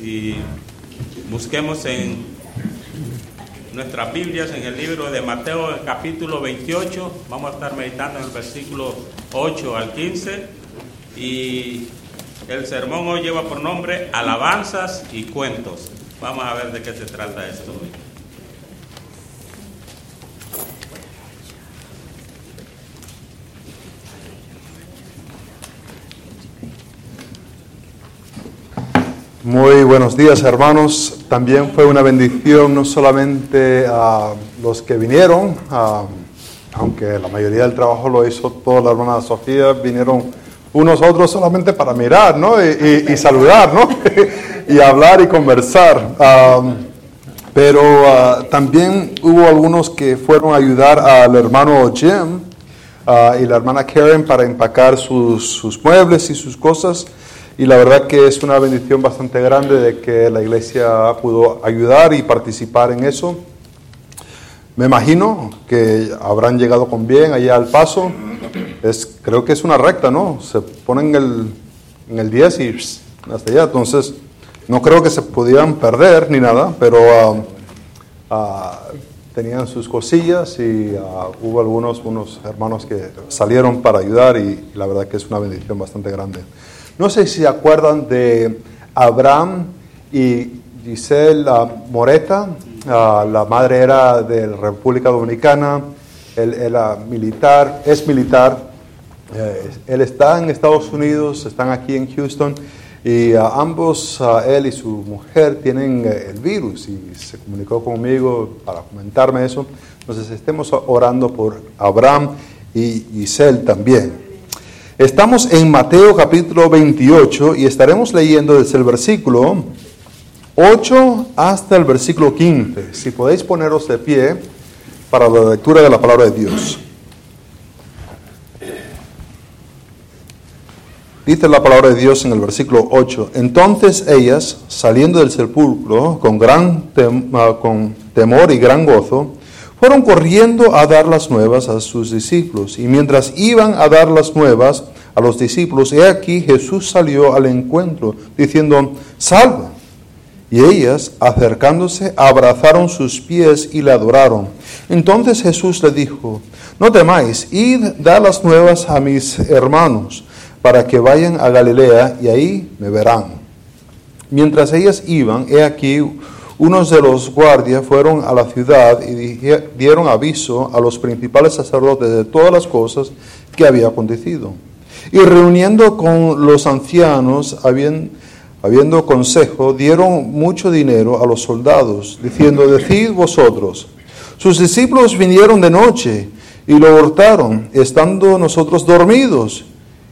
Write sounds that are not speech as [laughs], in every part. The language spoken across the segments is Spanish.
y busquemos en nuestras Biblias, en el libro de Mateo, capítulo 28. Vamos a estar meditando en el versículo 8 al 15. Y el sermón hoy lleva por nombre Alabanzas y Cuentos. Vamos a ver de qué se trata esto hoy. Muy buenos días hermanos. También fue una bendición no solamente a los que vinieron, aunque la mayoría del trabajo lo hizo toda la hermana Sofía, vinieron unos otros solamente para mirar ¿no? y, saludar ¿no? [laughs] y hablar y conversar. pero ah, también hubo algunos que fueron a ayudar al hermano Jim ah, y la hermana Karen para empacar sus muebles y sus cosas. Y la verdad que es una bendición bastante grande de que la iglesia pudo ayudar y participar en eso. Me imagino que habrán llegado con bien allá al paso. Es, creo que es una recta, ¿no? Se ponen en el, en el 10 y hasta allá. Entonces, no creo que se pudieran perder ni nada, pero ah, ah, tenían sus cosillas y ah, hubo algunos unos hermanos que salieron para ayudar y la verdad que es una bendición bastante grande. No sé si se acuerdan de Abraham y Giselle Moreta. Ah, la madre era de la República Dominicana. Él era militar, es militar. Eh, él está en Estados Unidos, están aquí en Houston. Y ah, ambos, ah, él y su mujer, tienen eh, el virus y se comunicó conmigo para comentarme eso. Entonces estemos orando por Abraham y Giselle también. Estamos en Mateo capítulo 28 y estaremos leyendo desde el versículo 8 hasta el versículo 15. Si podéis poneros de pie para la lectura de la palabra de Dios. Dice la palabra de Dios en el versículo 8. Entonces ellas, saliendo del sepulcro con gran ah, temor y gran gozo, fueron corriendo a dar las nuevas a sus discípulos. Y mientras iban a dar las nuevas a los discípulos, he aquí Jesús salió al encuentro, diciendo, salva. Y ellas, acercándose, abrazaron sus pies y le adoraron. Entonces Jesús le dijo, no temáis, id, da las nuevas a mis hermanos, para que vayan a Galilea y ahí me verán. Mientras ellas iban, he aquí unos de los guardias fueron a la ciudad y dieron aviso a los principales sacerdotes de todas las cosas que había acontecido. Y reuniendo con los ancianos, habiendo, consejo, dieron mucho dinero a los soldados, diciendo, decid vosotros, sus discípulos vinieron de noche y lo hurtaron, estando nosotros dormidos.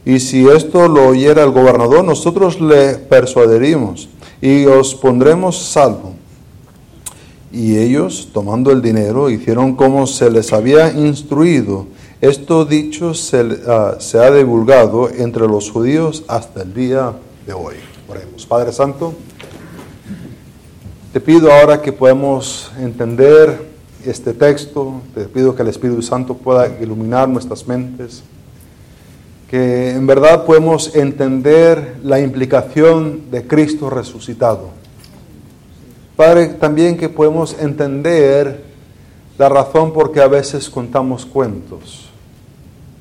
Y si esto lo oyera el gobernador, nosotros le persuadiríamos y os pondremos salvo. Y ellos, tomando el dinero, hicieron como se les había instruido. Esto dicho ah, se, ha divulgado entre los judíos hasta el día de hoy. Oremos. Padre Santo, te pido ahora que podamos entender este texto, te pido que el Espíritu Santo pueda iluminar nuestras mentes, que en verdad podemos entender la implicación de Cristo resucitado Padre, también que podemos entender la razón por qué a veces contamos cuentos,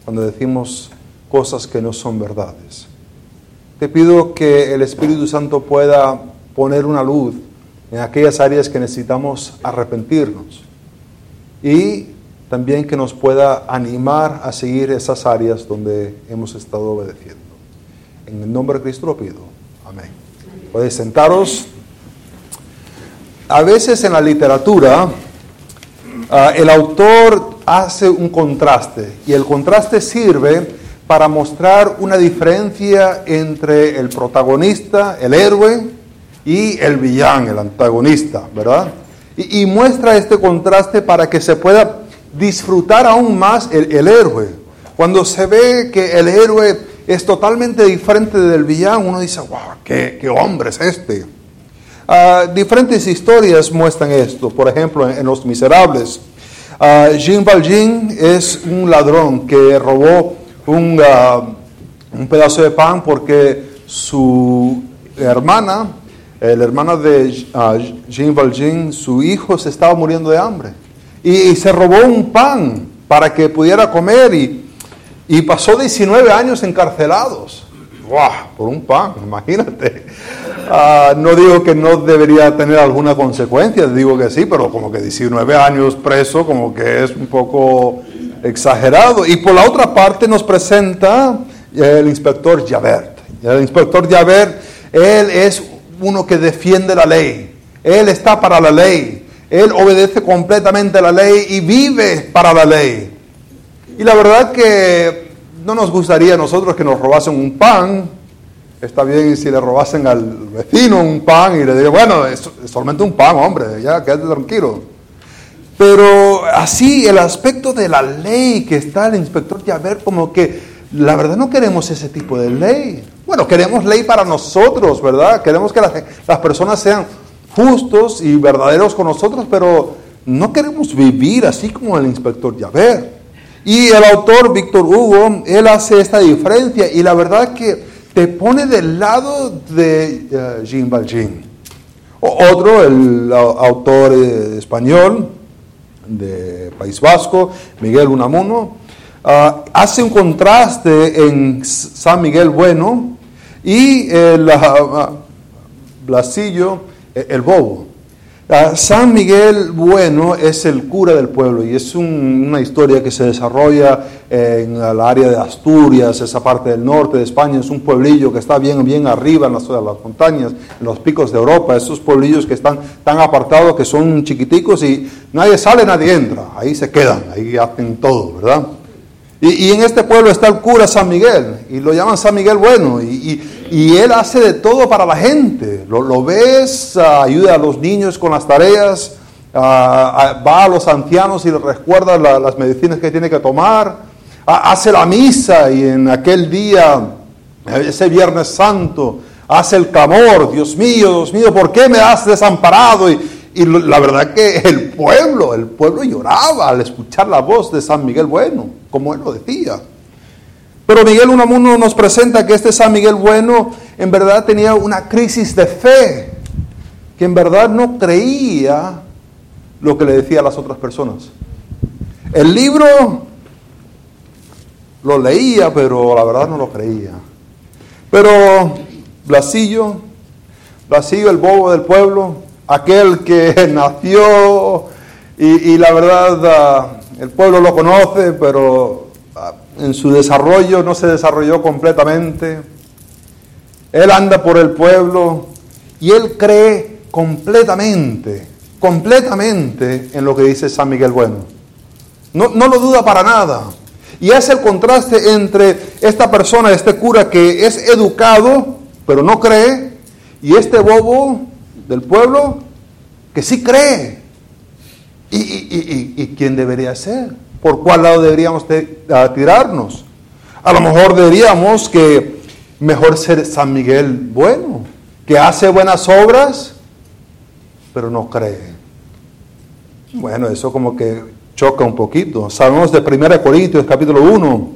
cuando decimos cosas que no son verdades. Te pido que el Espíritu Santo pueda poner una luz en aquellas áreas que necesitamos arrepentirnos y también que nos pueda animar a seguir esas áreas donde hemos estado obedeciendo. En el nombre de Cristo lo pido. Amén. Podéis sentaros a veces en la literatura ah, el autor hace un contraste y el contraste sirve para mostrar una diferencia entre el protagonista, el héroe, y el villano, el antagonista, ¿verdad? Y, muestra este contraste para que se pueda disfrutar aún más el, héroe. Cuando se ve que el héroe es totalmente diferente del villano, uno dice, wow, qué, qué hombre es este. Ah, diferentes historias muestran esto. Por ejemplo, en, Los Miserables, uh, Jean Valjean es un ladrón que robó un, ah, un, pedazo de pan porque su hermana el hermano de uh, Jean Valjean, su hijo se estaba muriendo de hambre. Y, se robó un pan para que pudiera comer y, y pasó 19 años encarcelados. ¡Wow! Por un pan, [laughs] imagínate. Uh, no digo que no debería tener alguna consecuencia, digo que sí, pero como que 19 años preso, como que es un poco exagerado. Y por la otra parte nos presenta el inspector Javert. El inspector Javert, él es uno que defiende la ley. Él está para la ley. Él obedece completamente la ley y vive para la ley. Y la verdad que no nos gustaría a nosotros que nos robasen un pan. Está bien si le robasen al vecino un pan y le digan, bueno, es, solamente un pan, hombre, ya quédate tranquilo. Pero así el aspecto de la ley que está el inspector ver como que la verdad no queremos ese tipo de ley. Bueno, queremos ley para nosotros, ¿verdad? Queremos que las, personas sean justos y verdaderos con nosotros, pero no queremos vivir así como el inspector Javert. Y el autor Víctor Hugo, él hace esta diferencia y la verdad que te pone del lado de uh, Jean Valjean. Otro, el autor eh, español de País Vasco, Miguel Unamuno, Ah, hace un contraste en San Miguel Bueno y el uh, Blasillo, e, el bobo. San Miguel Bueno es el cura del pueblo y es una historia que se desarrolla en el área de Asturias, esa parte del norte de España. Es un pueblillo que está bien, bien arriba en las, las montañas, en los picos de Europa. Esos pueblillos que están tan apartados que son chiquiticos y nadie sale, nadie entra. Ahí se quedan, ahí hacen todo, ¿verdad? Y, en este pueblo está el cura San Miguel, y lo llaman San Miguel Bueno, y, él hace de todo para la gente. Lo, ves, ayuda a los niños con las tareas, va a los ancianos y les recuerda las medicinas que tiene que tomar, hace la misa y en aquel día, ese Viernes Santo, hace el clamor, Dios mío, Dios mío, ¿por qué me has desamparado? Y, y la verdad que el pueblo, el pueblo lloraba al escuchar la voz de San Miguel Bueno, como él lo decía. Pero Miguel Unamuno nos presenta que este San Miguel Bueno en verdad tenía una crisis de fe, que en verdad no creía lo que le decía a las otras personas. El libro lo leía, pero la verdad no lo creía. Pero Blasillo, Blasillo, el bobo del pueblo, aquel que [laughs] nació y, la verdad ah, el pueblo lo conoce, pero ah, en su desarrollo no se desarrolló completamente. Él anda por el pueblo y él cree completamente, completamente en lo que dice San Miguel Bueno. No, no lo duda para nada. Y es el contraste entre esta persona, este cura que es educado, pero no cree, y este bobo del pueblo que sí cree. ¿Y, quién debería ser? ¿Por cuál lado deberíamos tirarnos? A lo mejor deberíamos que mejor ser San Miguel bueno, que hace buenas obras, pero no cree. Bueno, eso como que choca un poquito. Sabemos de 1 Corintios capítulo 1,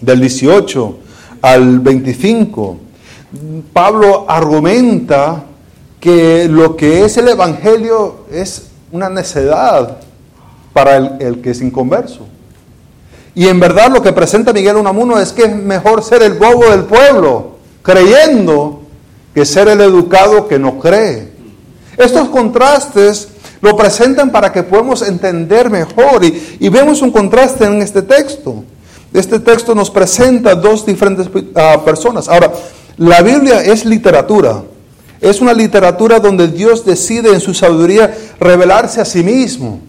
del 18 al 25. Pablo argumenta que lo que es el Evangelio es una necedad para el, que es inconverso. Y en verdad lo que presenta Miguel Unamuno es que es mejor ser el bobo del pueblo, creyendo, que ser el educado que no cree. Estos contrastes lo presentan para que podamos entender mejor y, vemos un contraste en este texto. Este texto nos presenta dos diferentes ah, personas. Ahora, la Biblia es literatura. Es una literatura donde Dios decide en su sabiduría revelarse a sí mismo.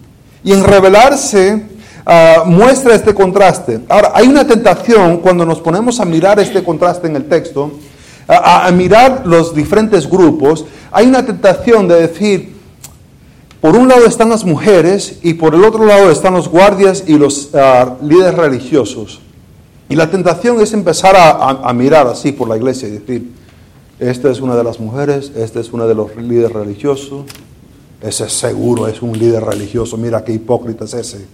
Y en revelarse ah, muestra este contraste. Ahora, hay una tentación cuando nos ponemos a mirar este contraste en el texto, a, mirar los diferentes grupos, hay una tentación de decir, por un lado están las mujeres y por el otro lado están los guardias y los ah, líderes religiosos. Y la tentación es empezar a mirar así por la iglesia y decir, esta es una de las mujeres, este es uno de los líderes religiosos. Ese seguro es un líder religioso. Mira qué hipócrita es ese.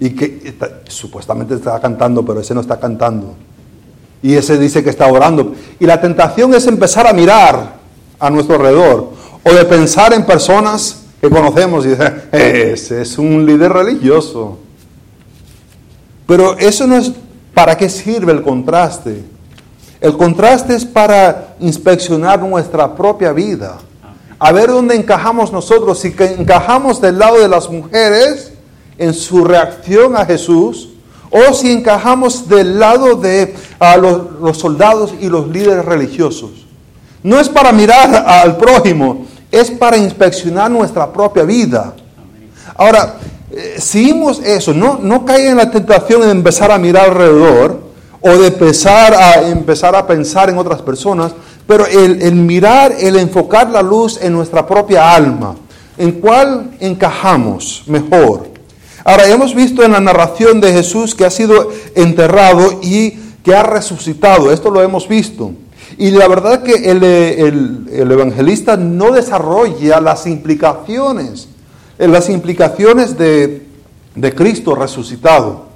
Y que supuestamente está cantando, pero ese no está cantando. Y ese dice que está orando. Y la tentación es empezar a mirar a nuestro alrededor. o de pensar en personas que conocemos y decir, [laughs] ese es un líder religioso. Pero eso no es para qué sirve el contraste. El contraste es para inspeccionar nuestra propia vida, a ver dónde encajamos nosotros, si encajamos del lado de las mujeres en su reacción a Jesús, o si encajamos del lado de los, soldados y los líderes religiosos. No es para mirar al prójimo, es para inspeccionar nuestra propia vida. Ahora, eh, si eso, no, no en la tentación de empezar a mirar alrededor o de empezar a, empezar a pensar en otras personas, pero el, el mirar, el enfocar la luz en nuestra propia alma, en cuál encajamos mejor. Ahora, hemos visto en la narración de Jesús que ha sido enterrado y que ha resucitado, esto lo hemos visto. Y la verdad que el, el, evangelista no desarrolla las implicaciones, eh, las implicaciones de, de Cristo resucitado.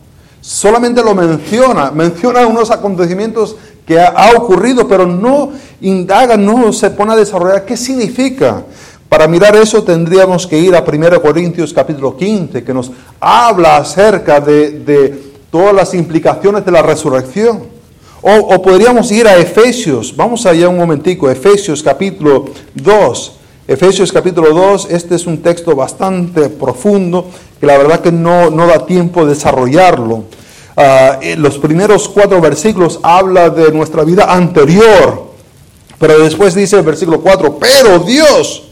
Solamente lo menciona, menciona unos acontecimientos que ha, ocurrido, pero no indaga, no se pone a desarrollar qué significa. Para mirar eso tendríamos que ir a 1 Corintios capítulo 15, que nos habla acerca de, de todas las implicaciones de la resurrección. O, podríamos ir a Efesios, vamos allá un momentico, Efesios capítulo 2. Efesios capítulo 2, este es un texto bastante profundo, que la verdad que no, no da tiempo de desarrollarlo. Ah, los primeros cuatro versículos habla de nuestra vida anterior, pero después dice el versículo 4, pero Dios,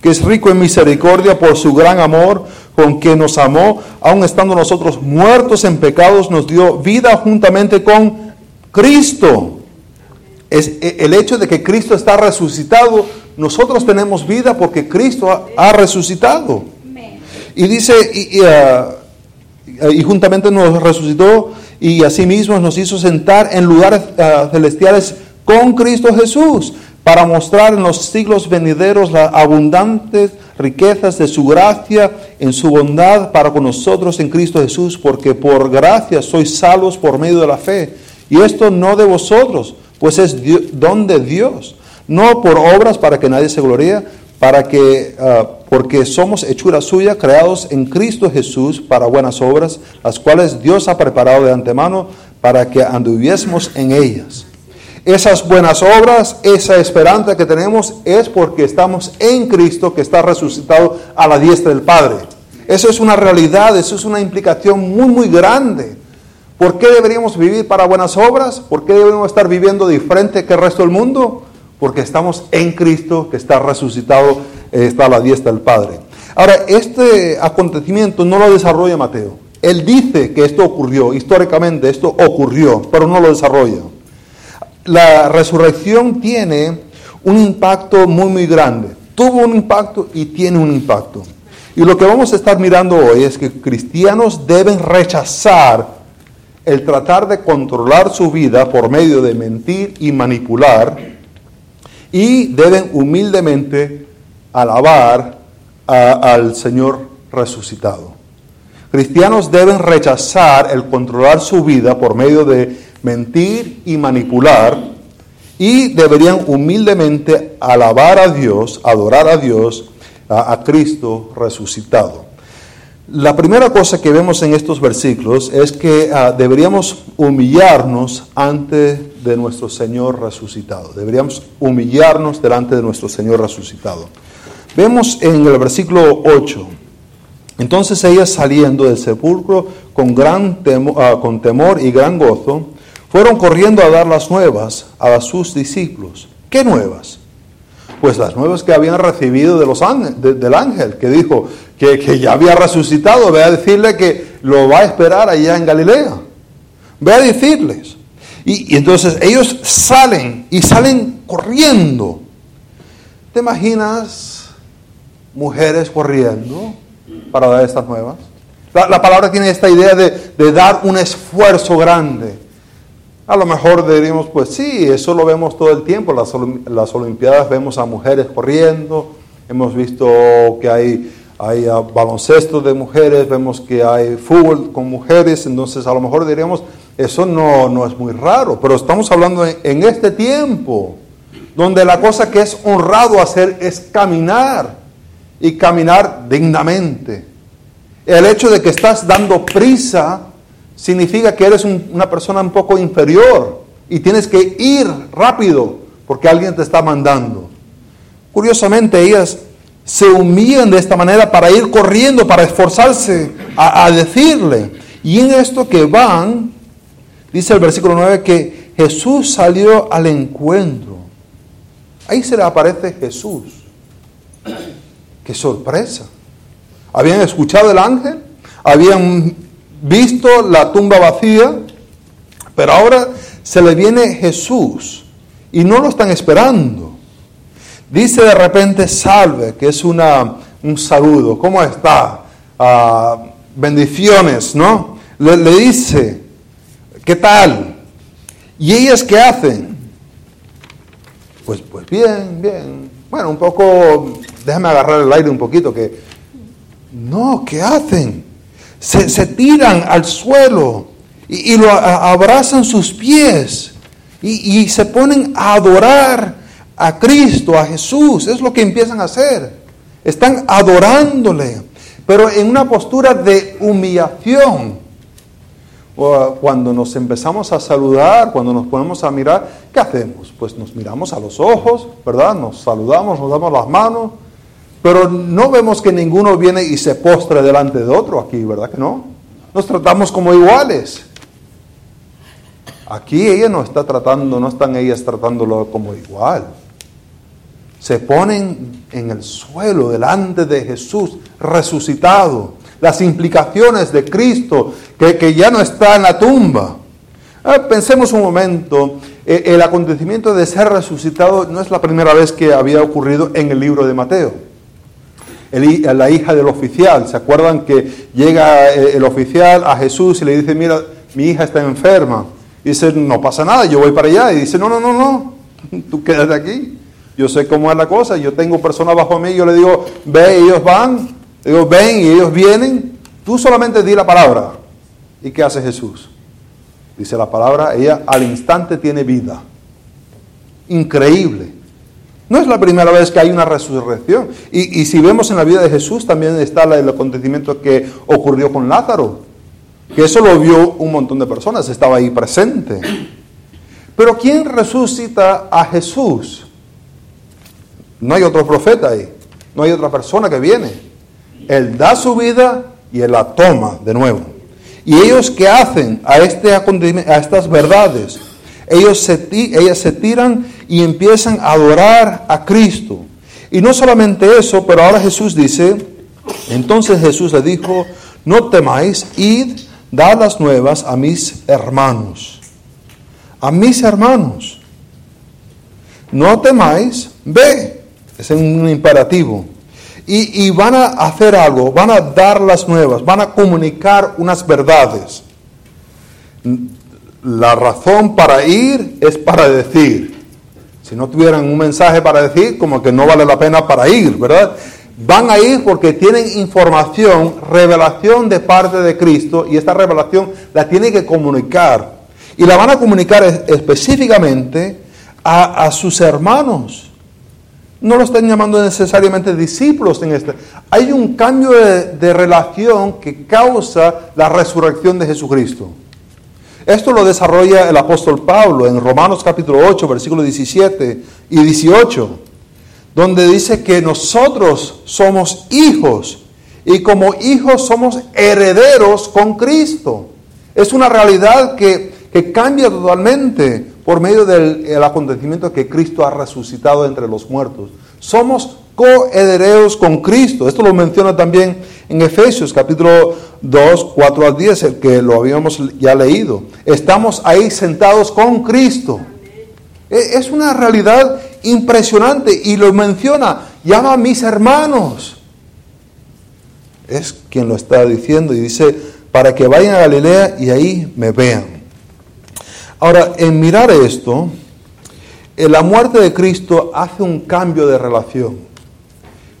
que es rico en misericordia por su gran amor, con que nos amó, aun estando nosotros muertos en pecados, nos dio vida juntamente con Cristo. Es e, el hecho de que Cristo está resucitado. Nosotros tenemos vida porque Cristo ha, resucitado. Y dice, ah, y, juntamente nos resucitó y asimismo nos hizo sentar en lugares ah, celestiales con Cristo Jesús para mostrar en los siglos venideros las abundantes riquezas de su gracia en su bondad para con nosotros en Cristo Jesús, porque por gracia sois salvos por medio de la fe. Y esto no de vosotros, pues es don de Dios, no por obras para que nadie se gloríe, para que, ah, porque somos hechura suya, creados en Cristo Jesús para buenas obras, las cuales Dios ha preparado de antemano para que anduviésemos en ellas. Esas buenas obras, esa esperanza que tenemos es porque estamos en Cristo que está resucitado a la diestra del Padre. Eso es una realidad, eso es una implicación muy, muy grande. ¿Por qué deberíamos vivir para buenas obras? ¿Por qué debemos estar viviendo diferente que el resto del mundo? Porque estamos en Cristo, que está resucitado, eh, está a la diestra del Padre. Ahora, este acontecimiento no lo desarrolla Mateo. Él dice que esto ocurrió, históricamente esto ocurrió, pero no lo desarrolla. La resurrección tiene un impacto muy, muy grande. Tuvo un impacto y tiene un impacto. Y lo que vamos a estar mirando hoy es que cristianos deben rechazar el tratar de controlar su vida por medio de mentir y manipular y deben humildemente alabar al Señor resucitado. Cristianos deben rechazar el controlar su vida por medio de mentir y manipular y deberían humildemente alabar a Dios, adorar a Dios, a Cristo resucitado. La primera cosa que vemos en estos versículos es que ah, deberíamos humillarnos ante de nuestro Señor resucitado. Deberíamos humillarnos delante de nuestro Señor resucitado. Vemos en el versículo 8. Entonces ellas saliendo del sepulcro con, gran ah, con temor y gran gozo, fueron corriendo a dar las nuevas a sus discípulos. ¿Qué nuevas? Pues las nuevas que habían recibido de los del ángel, que dijo, que, ya había resucitado, ve a decirle que lo va a esperar allá en Galilea. Ve a decirles. Y, entonces ellos salen y salen corriendo. ¿Te imaginas mujeres corriendo para dar estas nuevas? La, palabra tiene esta idea de, dar un esfuerzo grande. A lo mejor diríamos, pues sí, eso lo vemos todo el tiempo. Las, las Olimpiadas vemos a mujeres corriendo. Hemos visto que hay hay ah, baloncesto de mujeres, vemos que hay fútbol con mujeres, entonces a lo mejor diríamos, eso no, no es muy raro, pero estamos hablando en, este tiempo. donde la cosa que es honrado hacer es caminar y caminar dignamente. El hecho de que estás dando prisa significa que eres una persona un poco inferior y tienes que ir rápido porque alguien te está mandando. Curiosamente, ellas se humillan de esta manera para ir corriendo, para esforzarse a, a decirle. Y en esto que van, dice el versículo 9 que Jesús salió al encuentro. Ahí se le aparece Jesús. Qué sorpresa. Habían escuchado el ángel, habían visto la tumba vacía, pero ahora se le viene Jesús y no lo están esperando. Dice de repente salve, que es una, un saludo. ¿Cómo está? Ah, bendiciones, ¿no? Le, le dice, ¿qué tal? ¿Y ellas qué hacen? Pues, pues bien, bien. Bueno, un poco, déjame agarrar el aire un poquito, que no, ¿qué hacen? Se, tiran al suelo y, lo abrazan sus pies y, y se ponen a adorar a Cristo, a Jesús. Es lo que empiezan a hacer. Están adorándole, pero en una postura de humillación cuando nos empezamos a saludar, cuando nos ponemos a mirar, ¿qué hacemos? Pues nos miramos a los ojos, ¿verdad? Nos saludamos, nos damos las manos, pero no vemos que ninguno viene y se postre delante de otro aquí, ¿verdad que no? Nos tratamos como iguales. Aquí ella no está tratando, no están ellas tratándolo como igual. Se ponen en el suelo delante de Jesús resucitado las implicaciones de Cristo, que, ya no está en la tumba. Ah, pensemos un momento, eh, el acontecimiento de ser resucitado no es la primera vez que había ocurrido en el libro de Mateo. la hija del oficial, ¿se acuerdan que llega eh, el oficial a Jesús y le dice, mira, mi hija está enferma? Y dice, no pasa nada, yo voy para allá. Y dice, no, no, no, no, [laughs] tú quédate aquí. Yo sé cómo es la cosa, yo tengo personas bajo mí, yo le digo, ve, ellos van, Digo, ven y ellos vienen, tú solamente di la palabra. ¿Y qué hace Jesús? Dice la palabra, ella al instante tiene vida. Increíble. No es la primera vez que hay una resurrección. Y, si vemos en la vida de Jesús, también está el acontecimiento que ocurrió con Lázaro. Que eso lo vio un montón de personas, estaba ahí presente. Pero ¿quién resucita a Jesús? No hay otro profeta ahí. No hay otra persona que viene. Él da su vida y Él la toma de nuevo. ¿Y ellos qué hacen a, este a estas verdades? Ellos se, ellas se tiran y empiezan a adorar a Cristo. Y no solamente eso, pero ahora Jesús dice, entonces Jesús le dijo, no temáis, id, dad las nuevas a mis hermanos. A mis hermanos. No temáis, ve. Es un imperativo. Y, van a hacer algo, van a dar las nuevas, van a comunicar unas verdades. La razón para ir es para decir. Si no tuvieran un mensaje para decir, como que no vale la pena para ir, ¿verdad? Van a ir porque tienen información, revelación de parte de Cristo y esta revelación la tienen que comunicar. Y la van a comunicar específicamente a, sus hermanos no lo están llamando necesariamente discípulos en este. Hay un cambio de, relación que causa la resurrección de Jesucristo. Esto lo desarrolla el apóstol Pablo en Romanos capítulo 8, versículos 17 y 18, donde dice que nosotros somos hijos y como hijos somos herederos con Cristo. Es una realidad que, que cambia totalmente por medio del acontecimiento que Cristo ha resucitado entre los muertos. Somos coherederos con Cristo. Esto lo menciona también en Efesios capítulo 2, 4 a 10, el que lo habíamos ya leído. Estamos ahí sentados con Cristo. E, es una realidad impresionante y lo menciona, llama a mis hermanos. Es quien lo está diciendo y dice, para que vayan a Galilea y ahí me vean. Ahora, en mirar esto, eh, la muerte de Cristo hace un cambio de relación.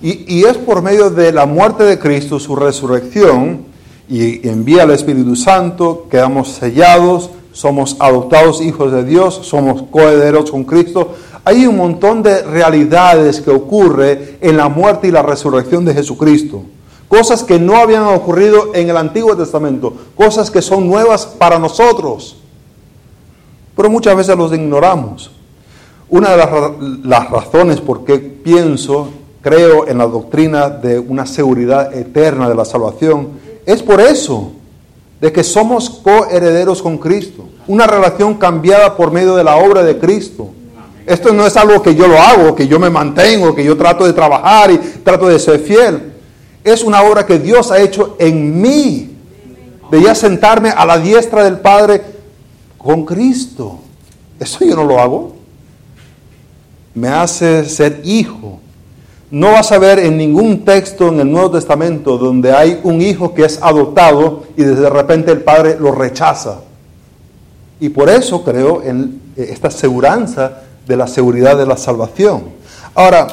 Y, es por medio de la muerte de Cristo, su resurrección, y envía al Espíritu Santo, quedamos sellados, somos adoptados hijos de Dios, somos coherederos con Cristo. Hay un montón de realidades que ocurre en la muerte y la resurrección de Jesucristo. Cosas que no habían ocurrido en el Antiguo Testamento, cosas que son nuevas para nosotros. Pero muchas veces los ignoramos. Una de las, razones por qué pienso, creo en la doctrina de una seguridad eterna de la salvación, es por eso, de que somos coherederos con Cristo, una relación cambiada por medio de la obra de Cristo. Esto no es algo que yo lo hago, que yo me mantengo, que yo trato de trabajar y trato de ser fiel. Es una obra que Dios ha hecho en mí, de ya sentarme a la diestra del Padre con Cristo. Eso yo no lo hago me hace ser hijo. No vas a ver en ningún texto en el Nuevo Testamento donde hay un hijo que es adoptado y de repente el padre lo rechaza. Y por eso creo en esta seguridad de la seguridad de la salvación. Ahora,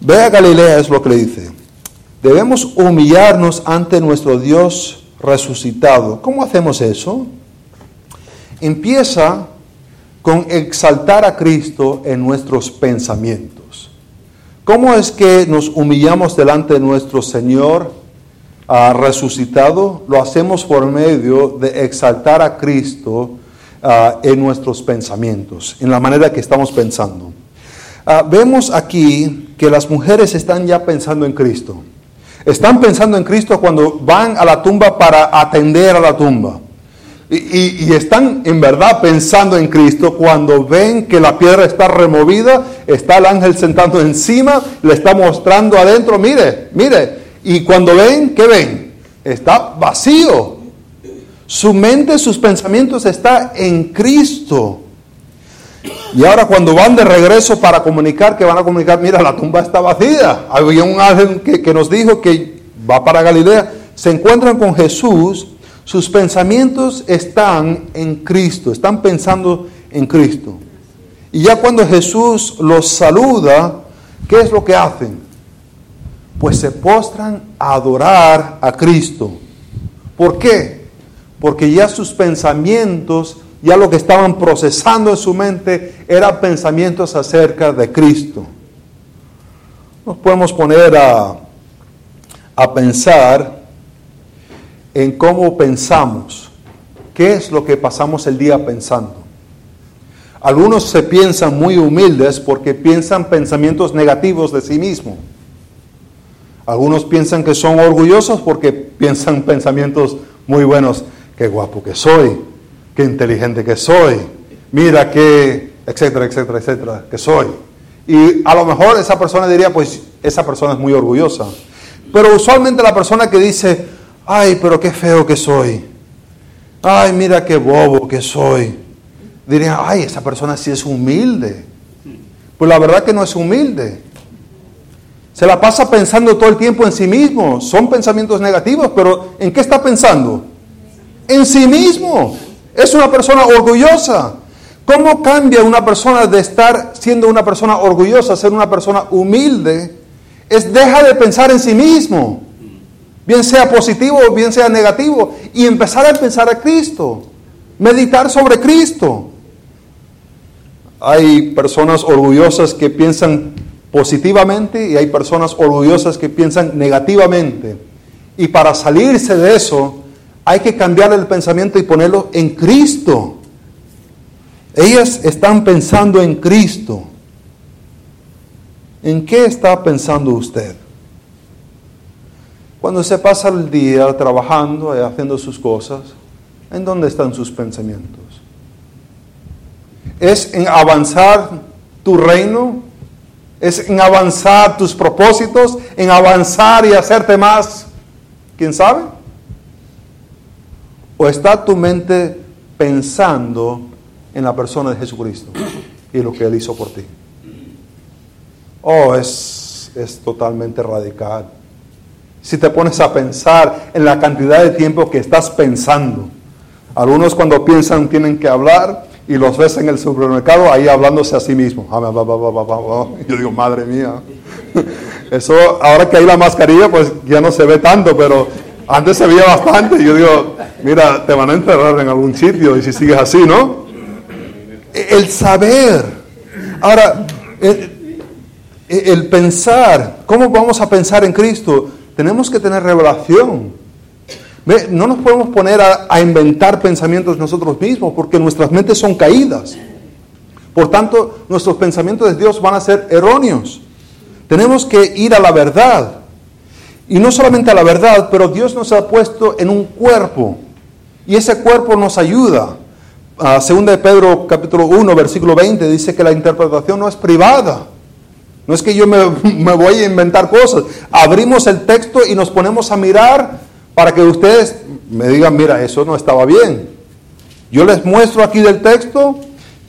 ve a Galilea, es lo que le dice. Debemos humillarnos ante nuestro Dios resucitado. ¿Cómo hacemos eso? Empieza con exaltar a Cristo en nuestros pensamientos. ¿Cómo es que nos humillamos delante de nuestro Señor ah, resucitado? Lo hacemos por medio de exaltar a Cristo ah, en nuestros pensamientos, en la manera que estamos pensando. Ah, vemos aquí que las mujeres están ya pensando en Cristo. Están pensando en Cristo cuando van a la tumba para atender a la tumba. Y, están en verdad pensando en Cristo cuando ven que la piedra está removida, está el ángel sentando encima, le está mostrando adentro, mire, mire. Y cuando ven, ¿qué ven? Está vacío. Su mente, sus pensamientos está en Cristo. Y ahora cuando van de regreso para comunicar, que van a comunicar, mira, la tumba está vacía. Había un ángel que, que nos dijo que va para Galilea. Se encuentran con Jesús sus pensamientos están en Cristo, están pensando en Cristo. Y ya cuando Jesús los saluda, ¿qué es lo que hacen? Pues se postran a adorar a Cristo. ¿Por qué? Porque ya sus pensamientos, ya lo que estaban procesando en su mente, eran pensamientos acerca de Cristo. Nos podemos poner a, a pensar en cómo pensamos. ¿Qué es lo que pasamos el día pensando? Algunos se piensan muy humildes porque piensan pensamientos negativos de sí mismo. Algunos piensan que son orgullosos porque piensan [laughs] pensamientos muy buenos. Qué guapo que soy, qué inteligente que soy, mira qué, etcétera, etcétera, etcétera, que soy. Y a lo mejor esa persona diría, pues esa persona es muy orgullosa. Pero usualmente la persona que dice, ay, pero qué feo que soy. Ay, mira qué bobo que soy. Dirían, ay, esa persona sí es humilde. Pues la verdad que no es humilde. Se la pasa pensando todo el tiempo en sí mismo. Son pensamientos negativos, pero ¿en qué está pensando? En sí mismo. Es una persona orgullosa. ¿Cómo cambia una persona de estar siendo una persona orgullosa a ser una persona humilde? Es deja de pensar en sí mismo bien sea positivo o bien sea negativo, y empezar a pensar a Cristo, meditar sobre Cristo. Hay personas orgullosas que piensan positivamente y hay personas orgullosas que piensan negativamente. Y para salirse de eso, hay que cambiar el pensamiento y ponerlo en Cristo. Ellas están pensando en Cristo. ¿En qué está pensando usted? Cuando se pasa el día trabajando y haciendo sus cosas, ¿en dónde están sus pensamientos? ¿Es en avanzar tu reino? ¿Es en avanzar tus propósitos? ¿En avanzar y hacerte más? ¿Quién sabe? ¿O está tu mente pensando en la persona de Jesucristo y lo que Él hizo por ti? Oh, es, es totalmente radical. Si te pones a pensar en la cantidad de tiempo que estás pensando. Algunos cuando piensan tienen que hablar y los ves en el supermercado ahí hablándose a sí mismo. [laughs] Yo digo, madre mía. [laughs] Eso, ahora que hay la mascarilla, pues ya no se ve tanto, pero antes se veía bastante. Yo digo, mira, te van a enterrar en algún sitio y si sigues así, ¿no? El saber, Ahora, el, el pensar, ¿cómo vamos a pensar en Cristo? Tenemos que tener revelación. No nos podemos poner a, inventar pensamientos nosotros mismos porque nuestras mentes son caídas. Por tanto, nuestros pensamientos de Dios van a ser erróneos. Tenemos que ir a la verdad. Y no solamente a la verdad, pero Dios nos ha puesto en un cuerpo. Y ese cuerpo nos ayuda. A segunda de Pedro capítulo 1, versículo 20, dice que la interpretación no es privada. No es que yo me, [laughs] me voy a inventar cosas. Abrimos el texto y nos ponemos a mirar para que ustedes me digan, mira, eso no estaba bien. Yo les muestro aquí del texto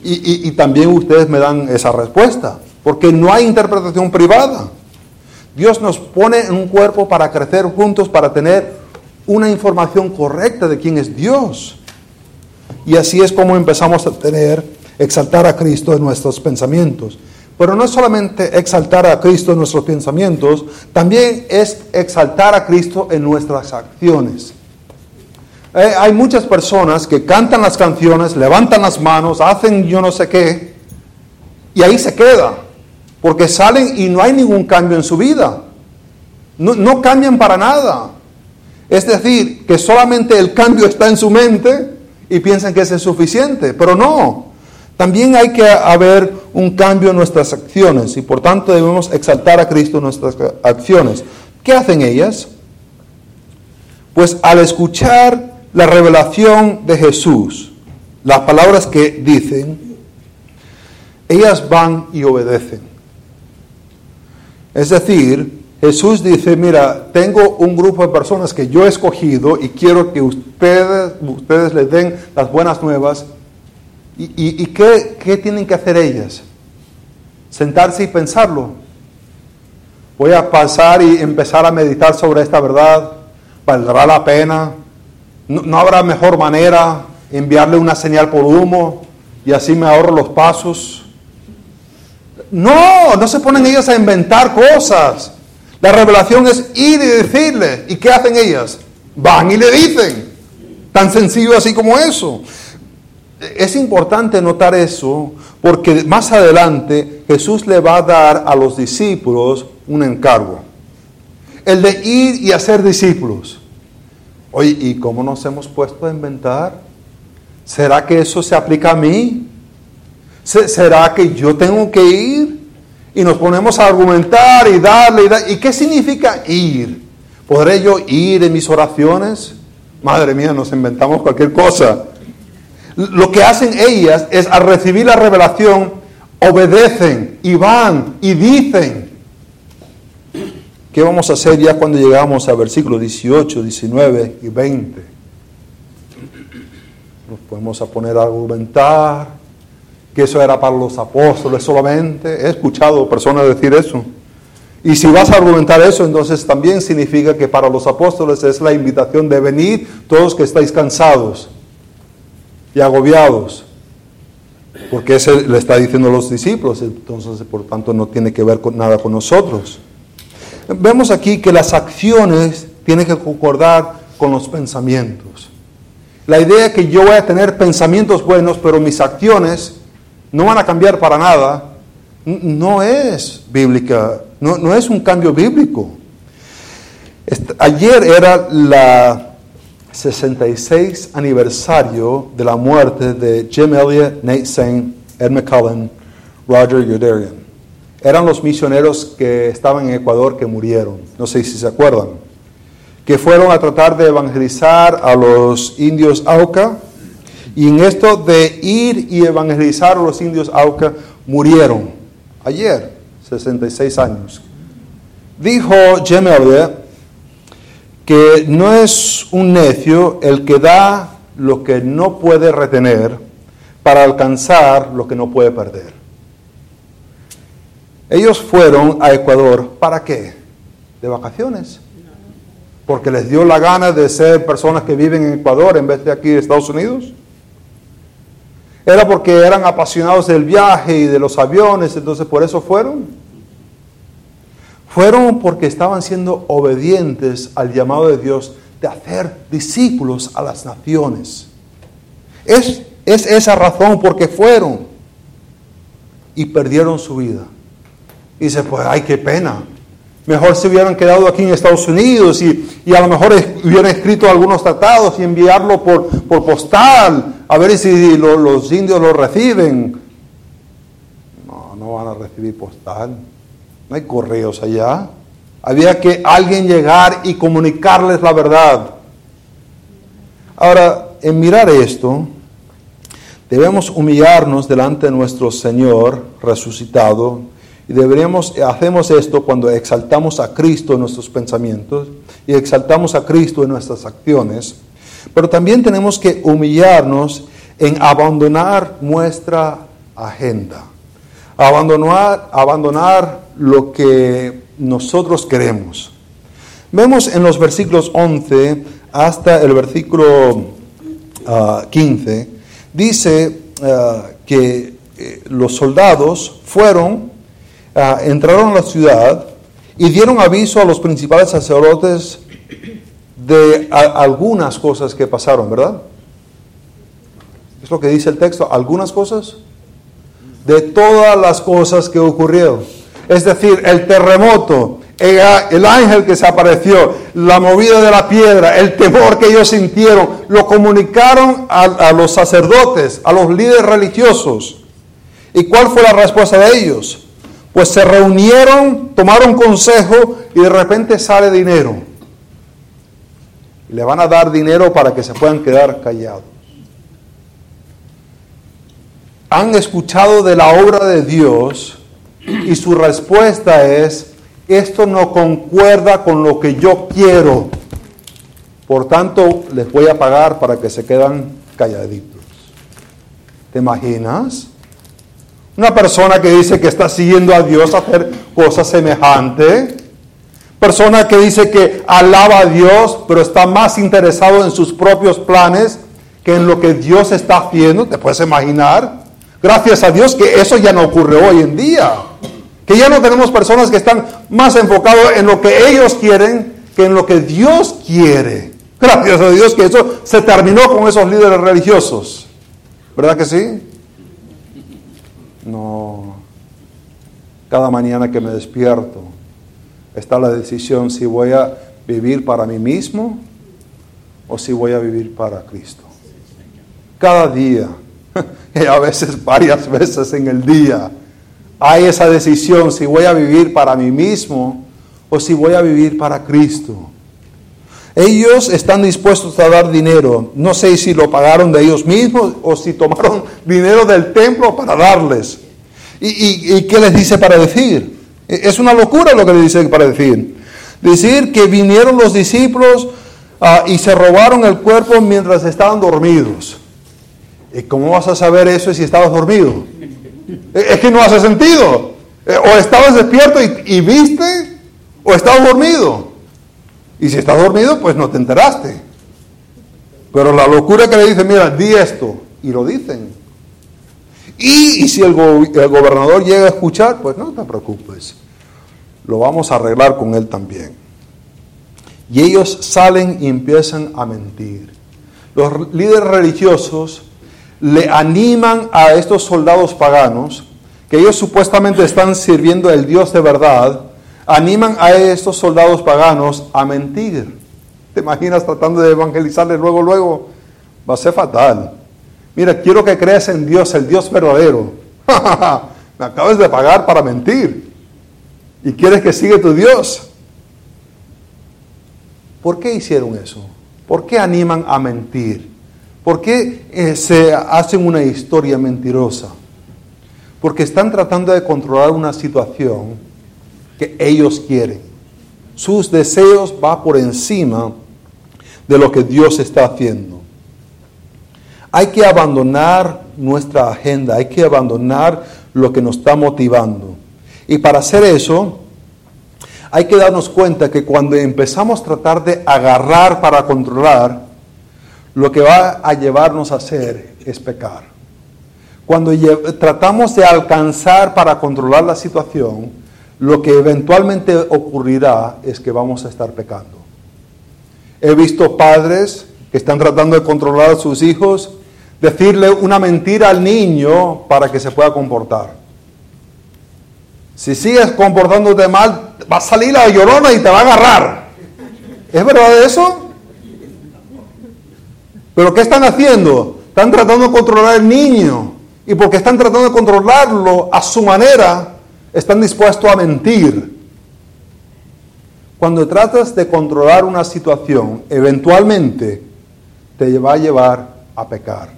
y, también ustedes me dan esa respuesta, porque no hay interpretación privada. Dios nos pone en un cuerpo para crecer juntos, para tener una información correcta de quién es Dios. Y así es como empezamos a tener, exaltar a Cristo en nuestros pensamientos. Pero no es solamente exaltar a Cristo en nuestros pensamientos, también es exaltar a Cristo en nuestras acciones. Eh, hay muchas personas que cantan las canciones, levantan las manos, hacen yo no sé qué, y ahí se queda, porque salen y no hay ningún cambio en su vida. No, cambian para nada. Es decir, que solamente el cambio está en su mente y piensan que ese es suficiente, pero no. También hay que haber un cambio en nuestras acciones y por tanto debemos exaltar a Cristo en nuestras acciones. ¿Qué hacen ellas? Pues al escuchar la revelación de Jesús, las palabras que dicen, ellas van y obedecen. Es decir, Jesús dice, mira, tengo un grupo de personas que yo he escogido y quiero que ustedes, ustedes les den las buenas nuevas ¿Y, qué, tienen que hacer ellas? Sentarse y pensarlo. Voy a pasar y empezar a meditar sobre esta verdad. ¿Valdrá la pena? ¿No, ¿No, habrá mejor manera enviarle una señal por humo y así me ahorro los pasos? No, no se ponen ellas a inventar cosas. La revelación es ir y decirle. ¿Y qué hacen ellas? Van y le dicen. Tan sencillo así como eso. Es importante notar eso porque más adelante Jesús le va a dar a los discípulos un encargo. El de ir y hacer discípulos. Oye, ¿y cómo nos hemos puesto a inventar? ¿Será que eso se aplica a mí? ¿Será que yo tengo que ir? Y nos ponemos a argumentar y darle y darle. ¿Y qué significa ir? ¿Podré yo ir en mis oraciones? Madre mía, nos inventamos cualquier cosa. Lo que hacen ellas es al recibir la revelación, obedecen y van y dicen. ¿Qué vamos a hacer ya cuando llegamos a versículos 18, 19 y 20? Nos podemos a poner a argumentar que eso era para los apóstoles solamente. He escuchado personas decir eso. Y si vas a argumentar eso, entonces también significa que para los apóstoles es la invitación de venir todos que estáis cansados y agobiados, porque ese le está diciendo a los discípulos, entonces por tanto no tiene que ver con nada con nosotros. Vemos aquí que las acciones tienen que concordar con los pensamientos. La idea que yo voy a tener pensamientos buenos, pero mis acciones no van a cambiar para nada, no es bíblica, no, no es un cambio bíblico. Ayer era la 66 aniversario de la muerte de Jim Elliot, Nate Saint, Ed McCullen, Roger Yuderian. Eran los misioneros que estaban en Ecuador que murieron, no sé si se acuerdan, que fueron a tratar de evangelizar a los indios Auca y en esto de ir y evangelizar a los indios Auca murieron ayer, 66 años. Dijo Jim Elliot que no es un necio el que da lo que no puede retener para alcanzar lo que no puede perder. Ellos fueron a Ecuador, ¿para qué? De vacaciones. Porque les dio la gana de ser personas que viven en Ecuador en vez de aquí en Estados Unidos. Era porque eran apasionados del viaje y de los aviones, entonces por eso fueron. Fueron porque estaban siendo obedientes al llamado de Dios de hacer discípulos a las naciones. Es, es esa razón porque fueron. y perdieron su vida. Y dice, pues, ay, qué pena. Mejor se hubieran quedado aquí en Estados Unidos y, a lo mejor hubieran escrito algunos tratados y enviarlo por, por postal, a ver si los indios lo reciben. No, no van a recibir postal. No hay correos allá. Había que alguien llegar y comunicarles la verdad. Ahora, en mirar esto, debemos humillarnos delante de nuestro Señor resucitado y deberíamos, hacemos esto cuando exaltamos a Cristo en nuestros pensamientos y exaltamos a Cristo en nuestras acciones, pero también tenemos que humillarnos en abandonar nuestra agenda, abandonar, abandonar lo que nosotros queremos. Vemos en los versículos 11 hasta el versículo 15, ah, dice ah, que eh, los soldados fueron Ah, entraron a la ciudad y dieron aviso a los principales sacerdotes de algunas cosas que pasaron, ¿verdad? Es lo que dice el texto, algunas cosas. De todas las cosas que ocurrieron. Es decir, el terremoto, el, ángel que se apareció, la movida de la piedra, el temor que ellos sintieron, lo comunicaron a los sacerdotes, a los líderes religiosos. ¿Y cuál fue la respuesta de ellos? Pues se reunieron, tomaron consejo y de repente sale dinero. le van a dar dinero para que se puedan quedar callados. Han escuchado de la obra de Dios y su respuesta es, esto no concuerda con lo que yo quiero. Por tanto, les voy a pagar para que se quedan calladitos. ¿Te imaginas? Una persona que dice que está siguiendo a Dios a hacer cosas semejantes. Persona que dice que alaba a Dios, pero está más interesado en sus propios planes que en lo que Dios está haciendo. ¿Te puedes imaginar? Gracias a Dios que eso ya no ocurre hoy en día. Que ya no tenemos personas que están más enfocados en lo que ellos quieren que en lo que Dios quiere. Gracias a Dios que eso se terminó con esos líderes religiosos. ¿Verdad que sí? No. Cada mañana que me despierto está la decisión si voy a vivir para mí mismo o si voy a vivir para Cristo. Cada día, [laughs] y a veces varias veces en el día, hay esa decisión si voy a vivir para mí mismo o si voy a vivir para Cristo. Ellos están dispuestos a dar dinero. No sé si lo pagaron de ellos mismos o si tomaron [laughs] dinero del templo para darles. ¿Y, qué les dice para decir? E, es una locura lo que les dice para decir. Decir que vinieron los discípulos ah, y se robaron el cuerpo mientras estaban dormidos. ¿Y cómo vas a saber eso si estabas dormido? Es que no hace sentido. E, o estabas despierto y viste, o estabas dormido. Y si estás dormido, pues no te enteraste. Pero la locura que le dice, mira, di esto. Y lo dicen. Y, si el, el gobernador llega a escuchar, pues no te preocupes. Lo vamos a arreglar con él también. Y ellos salen y empiezan a mentir. Los líderes religiosos le animan a estos soldados paganos, que ellos supuestamente están sirviendo al Dios de verdad, animan a estos soldados paganos a mentir. ¿Te imaginas tratando de evangelizarles luego, luego? Va a ser fatal. Mira, quiero que creas en Dios, el Dios verdadero. [laughs] Me acabas de pagar para mentir. Y quieres que siga tu Dios. ¿Por qué hicieron eso? ¿Por qué animan a mentir? ¿Por qué eh, se hacen una historia mentirosa? Porque están tratando de controlar una situación que ellos quieren. Sus deseos van por encima de lo que Dios está haciendo. Hay que abandonar nuestra agenda, hay que abandonar lo que nos está motivando. Y para hacer eso, hay que darnos cuenta que cuando empezamos a tratar de agarrar para controlar, lo que va a llevarnos a hacer es pecar. Cuando tratamos de alcanzar para controlar la situación, lo que eventualmente ocurrirá es que vamos a estar pecando. He visto padres que están tratando de controlar a sus hijos, decirle una mentira al niño para que se pueda comportar. Si sigues comportándote mal, va a salir la llorona y te va a agarrar. ¿Es verdad eso? Pero ¿qué están haciendo? Están tratando de controlar al niño. Y porque están tratando de controlarlo a su manera, están dispuestos a mentir. Cuando tratas de controlar una situación, eventualmente te va a llevar a pecar.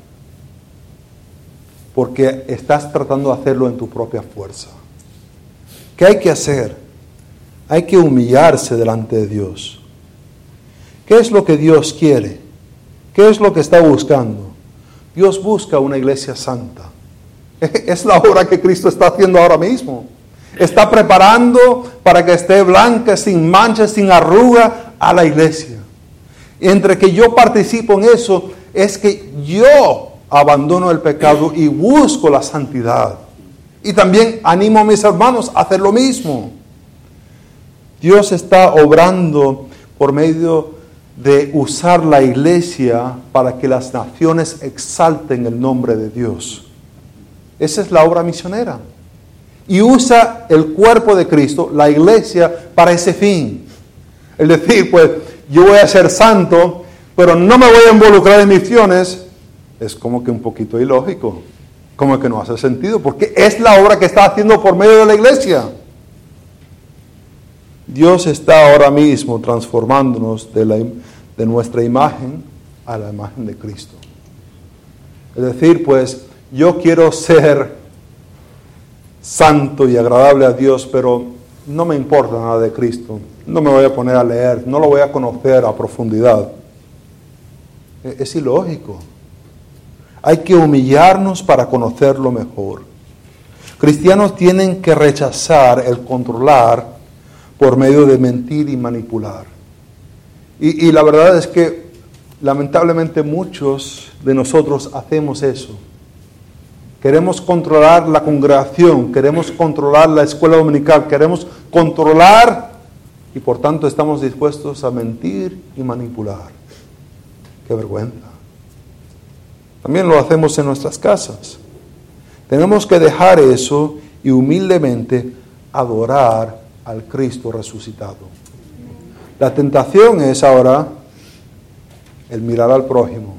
Porque estás tratando de hacerlo en tu propia fuerza. ¿Qué hay que hacer? Hay que humillarse delante de Dios. ¿Qué es lo que Dios quiere? ¿Qué es lo que está buscando? Dios busca una iglesia santa. [laughs] Es la obra que Cristo está haciendo ahora mismo. Está preparando para que esté blanca, sin mancha, sin arruga a la iglesia. Entre que yo participo en eso, es que yo abandono el pecado y busco la santidad. Y también animo a mis hermanos a hacer lo mismo. Dios está obrando por medio de usar la iglesia para que las naciones exalten el nombre de Dios. Esa es la obra misionera y usa el cuerpo de Cristo, la iglesia, para ese fin. Es decir, pues yo voy a ser santo, pero no me voy a involucrar en misiones, es como que un poquito ilógico, como que no hace sentido, porque es la obra que está haciendo por medio de la iglesia. Dios está ahora mismo transformándonos de, nuestra imagen a la imagen de Cristo. Es decir, pues yo quiero ser santo y agradable a Dios, pero no me importa nada de Cristo. No me voy a poner a leer, no lo voy a conocer a profundidad. E-, es ilógico. Hay que humillarnos para conocerlo mejor. Cristianos tienen que rechazar el controlar por medio de mentir y manipular. Y, la verdad es que lamentablemente muchos de nosotros hacemos eso. Queremos controlar la congregación, queremos controlar la escuela dominical, queremos controlar y por tanto estamos dispuestos a mentir y manipular. Qué vergüenza. También lo hacemos en nuestras casas. Tenemos que dejar eso y humildemente adorar al Cristo resucitado. La tentación es ahora el mirar al prójimo.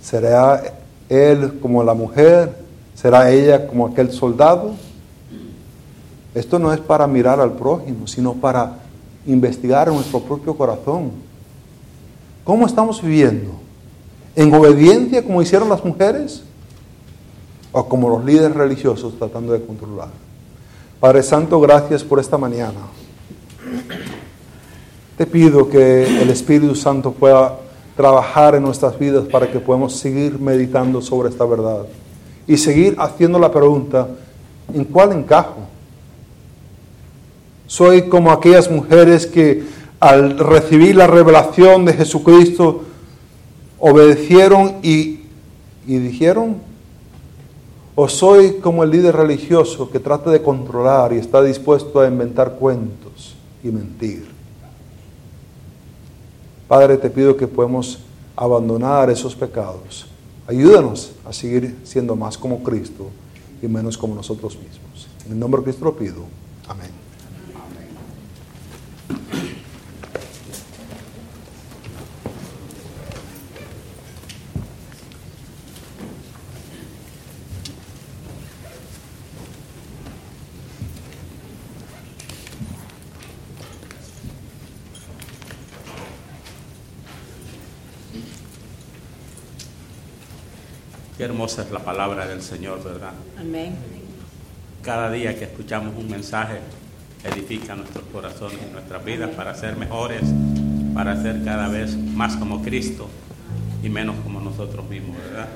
¿Será él como la mujer, será ella como aquel soldado. Esto no es para mirar al prójimo, sino para investigar nuestro propio corazón. ¿Cómo estamos viviendo? ¿En obediencia como hicieron las mujeres? ¿O como los líderes religiosos tratando de controlar? Padre Santo, gracias por esta mañana. Te pido que el Espíritu Santo pueda trabajar en nuestras vidas para que podamos seguir meditando sobre esta verdad y seguir haciendo la pregunta, ¿en cuál encajo? Soy como aquellas mujeres que al recibir la revelación de Jesucristo obedecieron y, y dijeron, o soy como el líder religioso que trata de controlar y está dispuesto a inventar cuentos y mentir. Padre, te pido que podamos abandonar esos pecados. Ayúdanos a seguir siendo más como Cristo y menos como nosotros mismos. En el nombre de Cristo lo pido. Amén. Qué hermosa es la palabra del Señor, ¿verdad? Amén. Cada día que escuchamos un mensaje edifica nuestros corazones y nuestras vidas para ser mejores, para ser cada vez más como Cristo y menos como nosotros mismos, ¿verdad?